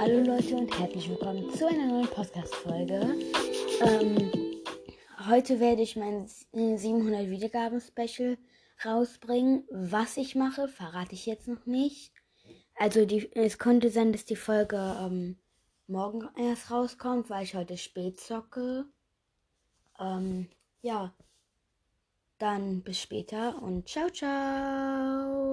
Hallo Leute und herzlich willkommen zu einer neuen Podcast-Folge. Ähm, heute werde ich mein 700 Wiedergaben-Special rausbringen. Was ich mache, verrate ich jetzt noch nicht. Also die, es könnte sein, dass die Folge ähm, morgen erst rauskommt, weil ich heute spät zocke. Ähm, ja, dann bis später und ciao, ciao.